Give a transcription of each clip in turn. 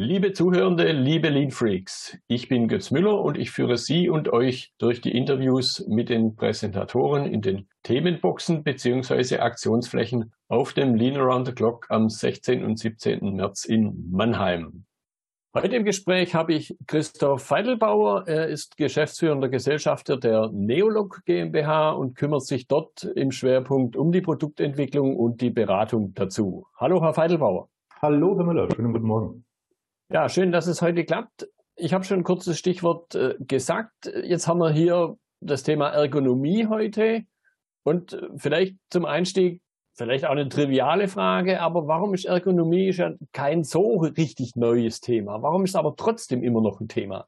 Liebe Zuhörende, liebe Lean Freaks, ich bin Götz Müller und ich führe Sie und euch durch die Interviews mit den Präsentatoren in den Themenboxen bzw. Aktionsflächen auf dem Lean Around the Clock am 16. und 17. März in Mannheim. Heute im Gespräch habe ich Christoph Feidelbauer. Er ist geschäftsführender Gesellschafter der Neolog GmbH und kümmert sich dort im Schwerpunkt um die Produktentwicklung und die Beratung dazu. Hallo, Herr Feidelbauer. Hallo, Herr Müller. Schönen guten Morgen. Ja, schön, dass es heute klappt. Ich habe schon ein kurzes Stichwort äh, gesagt. Jetzt haben wir hier das Thema Ergonomie heute. Und äh, vielleicht zum Einstieg, vielleicht auch eine triviale Frage, aber warum ist Ergonomie ist ja kein so richtig neues Thema? Warum ist es aber trotzdem immer noch ein Thema?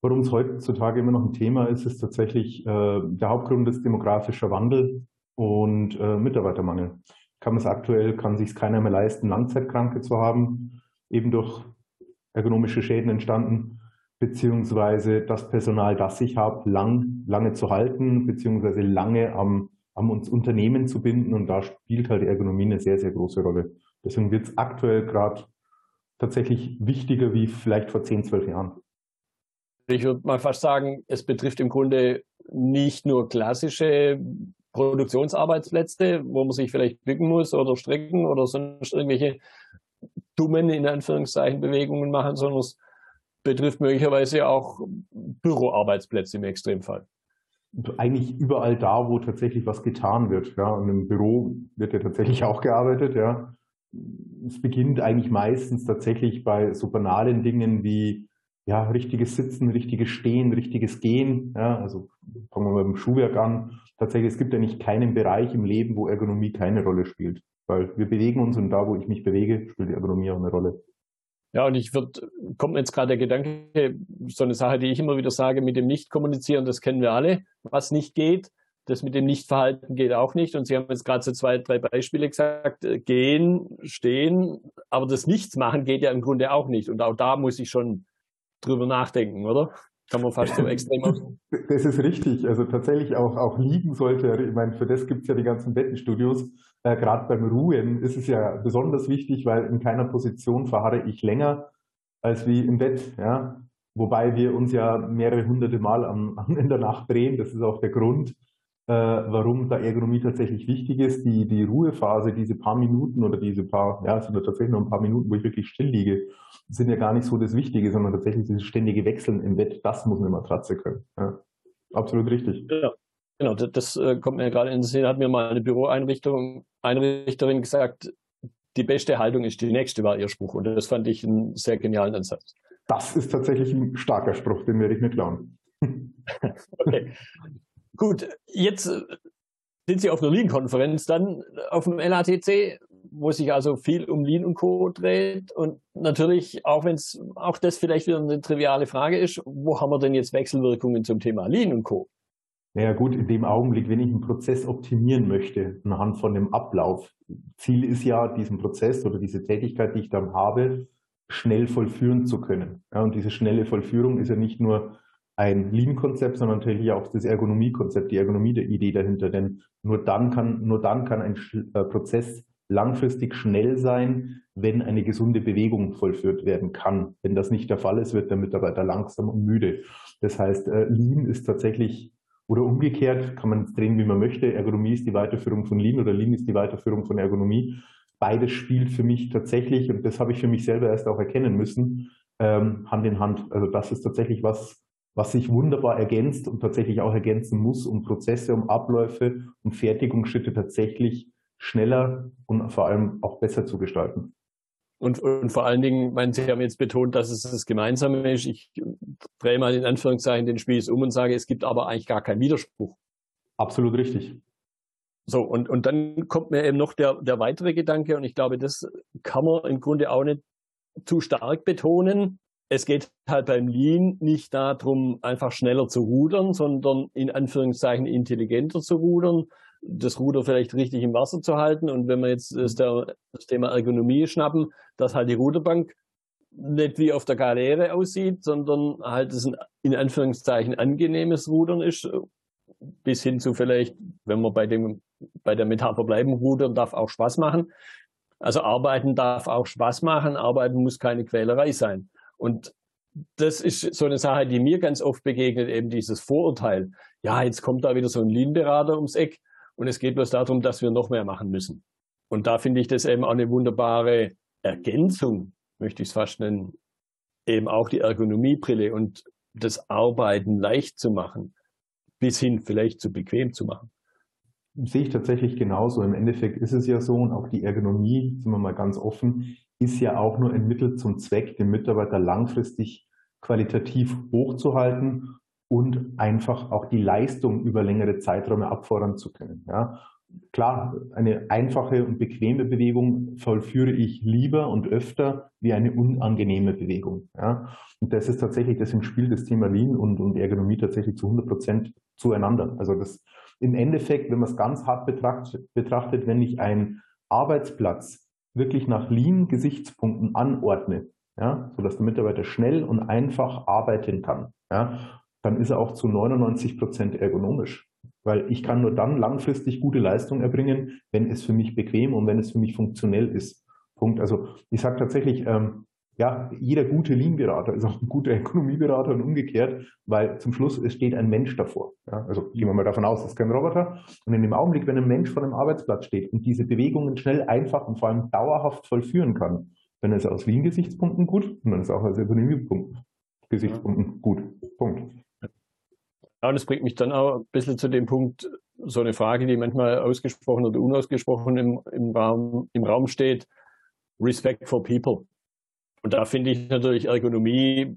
Warum es heutzutage immer noch ein Thema ist, ist tatsächlich äh, der Hauptgrund ist demografischer Wandel und äh, Mitarbeitermangel. Kann man es aktuell, kann sich keiner mehr leisten, Langzeitkranke zu haben, eben durch ergonomische Schäden entstanden, beziehungsweise das Personal, das ich habe, lang, lange zu halten, beziehungsweise lange am, am uns Unternehmen zu binden. Und da spielt halt die Ergonomie eine sehr, sehr große Rolle. Deswegen wird es aktuell gerade tatsächlich wichtiger wie vielleicht vor 10, 12 Jahren. Ich würde mal fast sagen, es betrifft im Grunde nicht nur klassische Produktionsarbeitsplätze, wo man sich vielleicht bücken muss oder strecken oder sonst irgendwelche dummen, in Anführungszeichen, Bewegungen machen, sondern es betrifft möglicherweise auch Büroarbeitsplätze im Extremfall. Eigentlich überall da, wo tatsächlich was getan wird. Ja. Und im Büro wird ja tatsächlich auch gearbeitet. Ja. Es beginnt eigentlich meistens tatsächlich bei so banalen Dingen wie ja, richtiges Sitzen, richtiges Stehen, richtiges Gehen. Ja. Also fangen wir mal beim Schuhwerk an. Tatsächlich, es gibt ja nicht keinen Bereich im Leben, wo Ergonomie keine Rolle spielt. Weil wir bewegen uns und da, wo ich mich bewege, spielt die Ergonomie auch eine Rolle. Ja, und ich würde, kommt mir jetzt gerade der Gedanke, so eine Sache, die ich immer wieder sage, mit dem Nicht-Kommunizieren, das kennen wir alle, was nicht geht. Das mit dem Nichtverhalten geht auch nicht. Und Sie haben jetzt gerade so zwei, drei Beispiele gesagt. Äh, gehen, stehen, aber das Nichtsmachen geht ja im Grunde auch nicht. Und auch da muss ich schon drüber nachdenken, oder? Kann man fast so extrem aus. Das ist richtig. Also tatsächlich auch, auch liegen sollte, ich meine, für das gibt es ja die ganzen Bettenstudios. Äh, Gerade beim Ruhen ist es ja besonders wichtig, weil in keiner Position verharre ich länger als wie im Bett. Ja? Wobei wir uns ja mehrere hunderte Mal am, in der Nacht drehen. Das ist auch der Grund, warum da Ergonomie tatsächlich wichtig ist. Die, die Ruhephase, diese paar Minuten oder diese paar, ja, es sind ja tatsächlich nur ein paar Minuten, wo ich wirklich still liege, sind ja gar nicht so das Wichtige, sondern tatsächlich dieses ständige Wechseln im Bett, das muss eine Matratze können. Ja. Absolut richtig. Ja. Genau, das, das äh, kommt mir gerade in den Sinn, hat mir mal eine Büroeinrichtung, Einrichterin gesagt, die beste Haltung ist die nächste, war ihr Spruch. Und das fand ich einen sehr genialen Ansatz. Das ist tatsächlich ein starker Spruch, den werde ich mir klauen. okay. Gut, jetzt äh, sind Sie auf einer Lean-Konferenz, dann auf dem LATC, wo sich also viel um Lean und Co. dreht. Und natürlich, auch wenn es auch das vielleicht wieder eine triviale Frage ist, wo haben wir denn jetzt Wechselwirkungen zum Thema Lean und Co.? Naja gut, in dem Augenblick, wenn ich einen Prozess optimieren möchte, anhand von dem Ablauf, Ziel ist ja, diesen Prozess oder diese Tätigkeit, die ich dann habe, schnell vollführen zu können. Ja, und diese schnelle Vollführung ist ja nicht nur ein Lean-Konzept, sondern natürlich auch das Ergonomie-Konzept, die Ergonomie der Idee dahinter. Denn nur dann kann, nur dann kann ein äh, Prozess langfristig schnell sein, wenn eine gesunde Bewegung vollführt werden kann. Wenn das nicht der Fall ist, wird der Mitarbeiter langsam und müde. Das heißt, äh, Lean ist tatsächlich oder umgekehrt, kann man es drehen, wie man möchte. Ergonomie ist die Weiterführung von Lean oder Lean ist die Weiterführung von Ergonomie. Beides spielt für mich tatsächlich, und das habe ich für mich selber erst auch erkennen müssen, ähm, Hand in Hand. Also das ist tatsächlich was, was sich wunderbar ergänzt und tatsächlich auch ergänzen muss, um Prozesse, um Abläufe, um Fertigungsschritte tatsächlich schneller und vor allem auch besser zu gestalten. Und, und vor allen Dingen, meine, Sie haben jetzt betont, dass es das Gemeinsame ist. Ich drehe mal in Anführungszeichen den Spieß um und sage, es gibt aber eigentlich gar keinen Widerspruch. Absolut richtig. So, und, und dann kommt mir eben noch der, der weitere Gedanke, und ich glaube, das kann man im Grunde auch nicht zu stark betonen es geht halt beim Lean nicht darum, einfach schneller zu rudern, sondern in Anführungszeichen intelligenter zu rudern, das Ruder vielleicht richtig im Wasser zu halten. Und wenn wir jetzt das, das Thema Ergonomie schnappen, dass halt die Ruderbank nicht wie auf der Galeere aussieht, sondern halt es ein in Anführungszeichen angenehmes Rudern ist, bis hin zu vielleicht, wenn wir bei dem bei der Metapher bleiben, Rudern darf auch Spaß machen. Also arbeiten darf auch Spaß machen, arbeiten muss keine Quälerei sein. Und das ist so eine Sache, die mir ganz oft begegnet, eben dieses Vorurteil. Ja, jetzt kommt da wieder so ein Lean-Berater ums Eck und es geht bloß darum, dass wir noch mehr machen müssen. Und da finde ich das eben auch eine wunderbare Ergänzung, möchte ich es fast nennen, eben auch die Ergonomiebrille und das Arbeiten leicht zu machen, bis hin vielleicht zu bequem zu machen. Sehe ich tatsächlich genauso. Im Endeffekt ist es ja so, und auch die Ergonomie, sind wir mal ganz offen, ist ja auch nur ein Mittel zum Zweck, den Mitarbeiter langfristig qualitativ hochzuhalten und einfach auch die Leistung über längere Zeiträume abfordern zu können. Ja. Klar, eine einfache und bequeme Bewegung vollführe ich lieber und öfter wie eine unangenehme Bewegung. Ja. Und das ist tatsächlich das im Spiel des Thema Lean und, und Ergonomie tatsächlich zu 100 Prozent zueinander. Also das im Endeffekt, wenn man es ganz hart betrachtet, betrachtet wenn ich einen Arbeitsplatz wirklich nach Lean-Gesichtspunkten anordne, ja, sodass der Mitarbeiter schnell und einfach arbeiten kann, ja, dann ist er auch zu 99 Prozent ergonomisch. Weil ich kann nur dann langfristig gute Leistung erbringen, wenn es für mich bequem und wenn es für mich funktionell ist. Punkt. Also ich sage tatsächlich, ähm, ja, jeder gute Lean-Berater ist auch ein guter Ökonomieberater und umgekehrt, weil zum Schluss es steht ein Mensch davor. Ja, also gehen wir mal davon aus, es ist kein Roboter. Und in dem Augenblick, wenn ein Mensch vor einem Arbeitsplatz steht und diese Bewegungen schnell, einfach und vor allem dauerhaft vollführen kann, dann ist er aus Lean-Gesichtspunkten gut und dann ist er auch aus Ökonomie-Gesichtspunkten gut. Punkt. Ja, das bringt mich dann auch ein bisschen zu dem Punkt, so eine Frage, die manchmal ausgesprochen oder unausgesprochen im, im, Raum, im Raum steht. Respect for people. Und da finde ich natürlich Ergonomie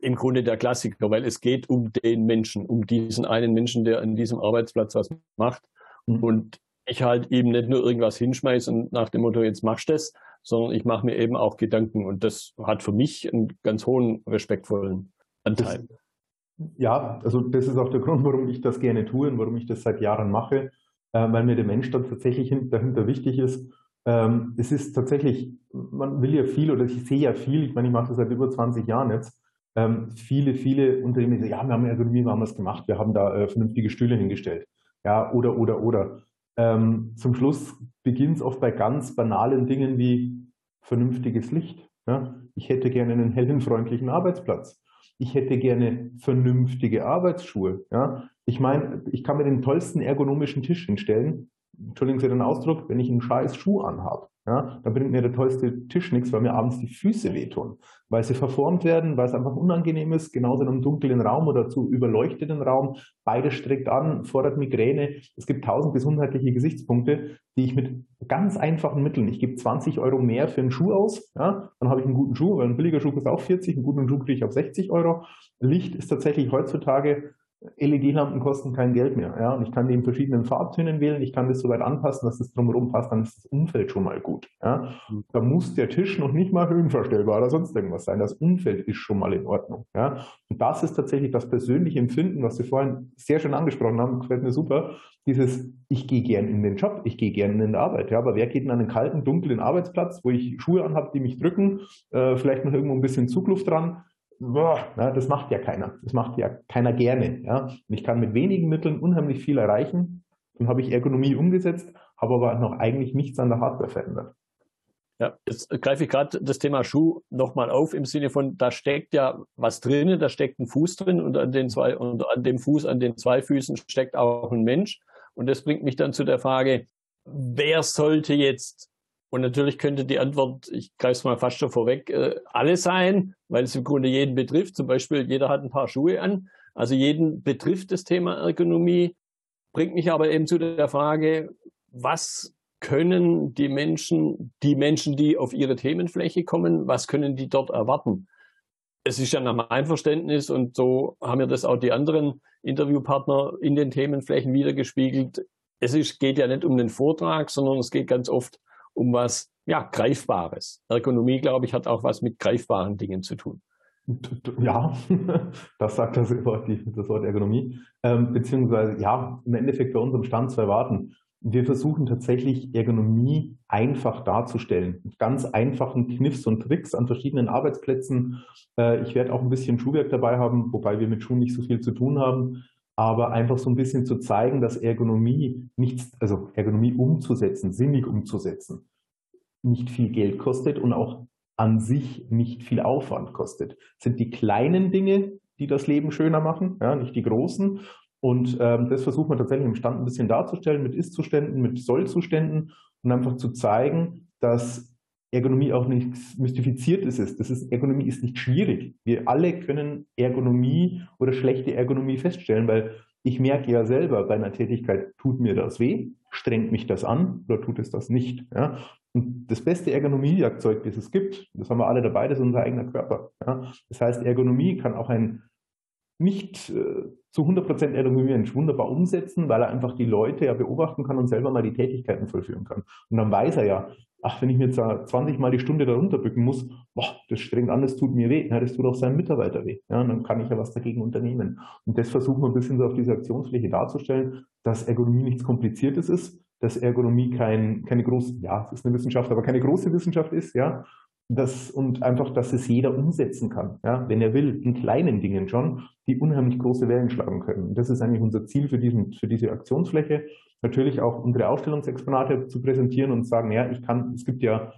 im Grunde der Klassiker, weil es geht um den Menschen, um diesen einen Menschen, der an diesem Arbeitsplatz was macht. Mhm. Und ich halt eben nicht nur irgendwas hinschmeiße und nach dem Motto, jetzt machst du das, sondern ich mache mir eben auch Gedanken. Und das hat für mich einen ganz hohen respektvollen Anteil. Das, ja, also das ist auch der Grund, warum ich das gerne tue und warum ich das seit Jahren mache, äh, weil mir der Mensch dann tatsächlich dahinter wichtig ist ähm, es ist tatsächlich, man will ja viel oder ich sehe ja viel, ich meine, ich mache das seit über 20 Jahren jetzt, ähm, viele, viele Unternehmen sagen, ja, wir haben Ergonomie, wir haben das gemacht, wir haben da äh, vernünftige Stühle hingestellt. Ja, oder, oder, oder. Ähm, zum Schluss beginnt es oft bei ganz banalen Dingen wie vernünftiges Licht. Ja? Ich hätte gerne einen hellen, freundlichen Arbeitsplatz. Ich hätte gerne vernünftige Arbeitsschuhe. Ja? Ich meine, ich kann mir den tollsten ergonomischen Tisch hinstellen entschuldigen Sie den Ausdruck, wenn ich einen scheiß Schuh anhabe, ja, dann bringt mir der tollste Tisch nichts, weil mir abends die Füße wehtun, weil sie verformt werden, weil es einfach unangenehm ist, genauso in einem dunklen Raum oder zu überleuchteten Raum. Beides streckt an, fordert Migräne. Es gibt tausend gesundheitliche Gesichtspunkte, die ich mit ganz einfachen Mitteln, ich gebe 20 Euro mehr für einen Schuh aus, ja, dann habe ich einen guten Schuh, weil ein billiger Schuh kostet auch 40, einen guten Schuh kriege ich auf 60 Euro. Licht ist tatsächlich heutzutage LED-Lampen kosten kein Geld mehr. Ja? Und ich kann die in verschiedenen Farbtönen wählen. Ich kann das so weit anpassen, dass das drumherum passt. Dann ist das Umfeld schon mal gut. Ja? Da muss der Tisch noch nicht mal höhenverstellbar oder sonst irgendwas sein. Das Umfeld ist schon mal in Ordnung. Ja? Und das ist tatsächlich das persönliche Empfinden, was Sie vorhin sehr schön angesprochen haben. Gefällt mir super. Dieses, ich gehe gern in den Job, ich gehe gern in die Arbeit. Ja? Aber wer geht in einen kalten, dunklen Arbeitsplatz, wo ich Schuhe anhabe, die mich drücken, äh, vielleicht noch irgendwo ein bisschen Zugluft dran, ja, das macht ja keiner. Das macht ja keiner gerne. Ja. Und ich kann mit wenigen Mitteln unheimlich viel erreichen. Dann habe ich Ergonomie umgesetzt, habe aber noch eigentlich nichts an der Hardware verändert. Ja, jetzt greife ich gerade das Thema Schuh nochmal auf im Sinne von, da steckt ja was drin, da steckt ein Fuß drin und an den zwei, und an dem Fuß, an den zwei Füßen steckt auch ein Mensch. Und das bringt mich dann zu der Frage, wer sollte jetzt und natürlich könnte die Antwort, ich greife es mal fast schon vorweg, äh, alle sein, weil es im Grunde jeden betrifft. Zum Beispiel, jeder hat ein paar Schuhe an. Also jeden betrifft das Thema Ergonomie. Bringt mich aber eben zu der Frage, was können die Menschen, die Menschen, die auf ihre Themenfläche kommen, was können die dort erwarten? Es ist ja nach meinem Verständnis und so haben mir das auch die anderen Interviewpartner in den Themenflächen wiedergespiegelt. Es ist, geht ja nicht um den Vortrag, sondern es geht ganz oft um was ja, Greifbares. Ergonomie, glaube ich, hat auch was mit greifbaren Dingen zu tun. Ja, das sagt das Wort, das Wort Ergonomie. Ähm, beziehungsweise, ja, im Endeffekt bei unserem Stand zu erwarten. Wir versuchen tatsächlich Ergonomie einfach darzustellen. Mit ganz einfachen Kniffs und Tricks an verschiedenen Arbeitsplätzen. Äh, ich werde auch ein bisschen Schuhwerk dabei haben, wobei wir mit Schuhen nicht so viel zu tun haben aber einfach so ein bisschen zu zeigen, dass Ergonomie nichts, also Ergonomie umzusetzen, sinnig umzusetzen, nicht viel Geld kostet und auch an sich nicht viel Aufwand kostet. Das sind die kleinen Dinge, die das Leben schöner machen, ja, nicht die großen. Und ähm, das versucht man tatsächlich im Stand ein bisschen darzustellen mit Ist-Zuständen, mit Soll-Zuständen und einfach zu zeigen, dass Ergonomie auch nichts Mystifiziertes ist. Das ist. Ergonomie ist nicht schwierig. Wir alle können Ergonomie oder schlechte Ergonomie feststellen, weil ich merke ja selber bei einer Tätigkeit, tut mir das weh, strengt mich das an oder tut es das nicht. Ja? Und das beste Ergonomiewerkzeug, das es gibt, das haben wir alle dabei, das ist unser eigener Körper. Ja? Das heißt, Ergonomie kann auch ein nicht äh, zu 100% Ergonomie wunderbar umsetzen, weil er einfach die Leute ja beobachten kann und selber mal die Tätigkeiten vollführen kann. Und dann weiß er ja, ach, wenn ich mir jetzt 20 Mal die Stunde darunter bücken muss, boah, das strengt an, das tut mir weh. Das tut auch seinem Mitarbeiter weh. Ja, dann kann ich ja was dagegen unternehmen. Und das versuchen wir ein bisschen so auf dieser Aktionsfläche darzustellen, dass Ergonomie nichts Kompliziertes ist, dass Ergonomie kein, keine große, ja, es ist eine Wissenschaft, aber keine große Wissenschaft ist, ja. Das, und einfach, dass es jeder umsetzen kann, ja, wenn er will, in kleinen Dingen schon, die unheimlich große Wellen schlagen können. Das ist eigentlich unser Ziel für, diesen, für diese Aktionsfläche natürlich auch unsere Ausstellungsexponate zu präsentieren und sagen, ja, ich kann, es gibt ja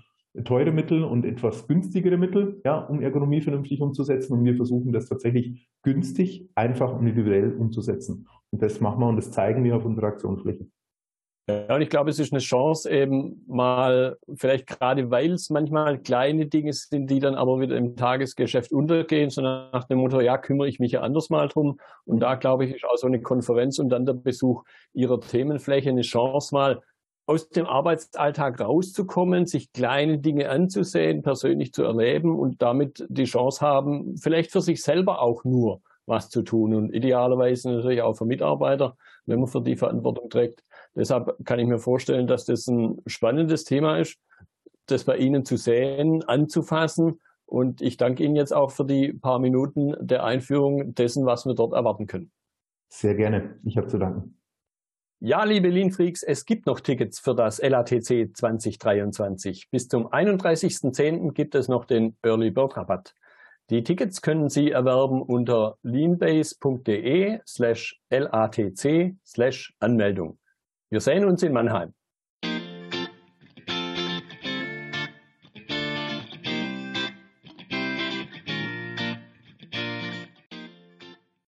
teure Mittel und etwas günstigere Mittel, ja, um Ergonomie vernünftig umzusetzen. Und wir versuchen das tatsächlich günstig, einfach und individuell umzusetzen. Und das machen wir und das zeigen wir auf unserer Aktionsfläche. Ja, und ich glaube, es ist eine Chance, eben mal, vielleicht gerade weil es manchmal kleine Dinge sind, die dann aber wieder im Tagesgeschäft untergehen, sondern nach dem Motto, ja, kümmere ich mich ja anders mal drum. Und da, glaube ich, ist auch so eine Konferenz und dann der Besuch Ihrer Themenfläche eine Chance, mal aus dem Arbeitsalltag rauszukommen, sich kleine Dinge anzusehen, persönlich zu erleben und damit die Chance haben, vielleicht für sich selber auch nur was zu tun und idealerweise natürlich auch für Mitarbeiter, wenn man für die Verantwortung trägt, Deshalb kann ich mir vorstellen, dass das ein spannendes Thema ist, das bei Ihnen zu sehen, anzufassen. Und ich danke Ihnen jetzt auch für die paar Minuten der Einführung dessen, was wir dort erwarten können. Sehr gerne. Ich habe zu danken. Ja, liebe Lean Freaks, es gibt noch Tickets für das LATC 2023. Bis zum 31.10. gibt es noch den Early Bird Rabatt. Die Tickets können Sie erwerben unter leanbase.de slash LATC slash Anmeldung. Wir sehen uns in Mannheim.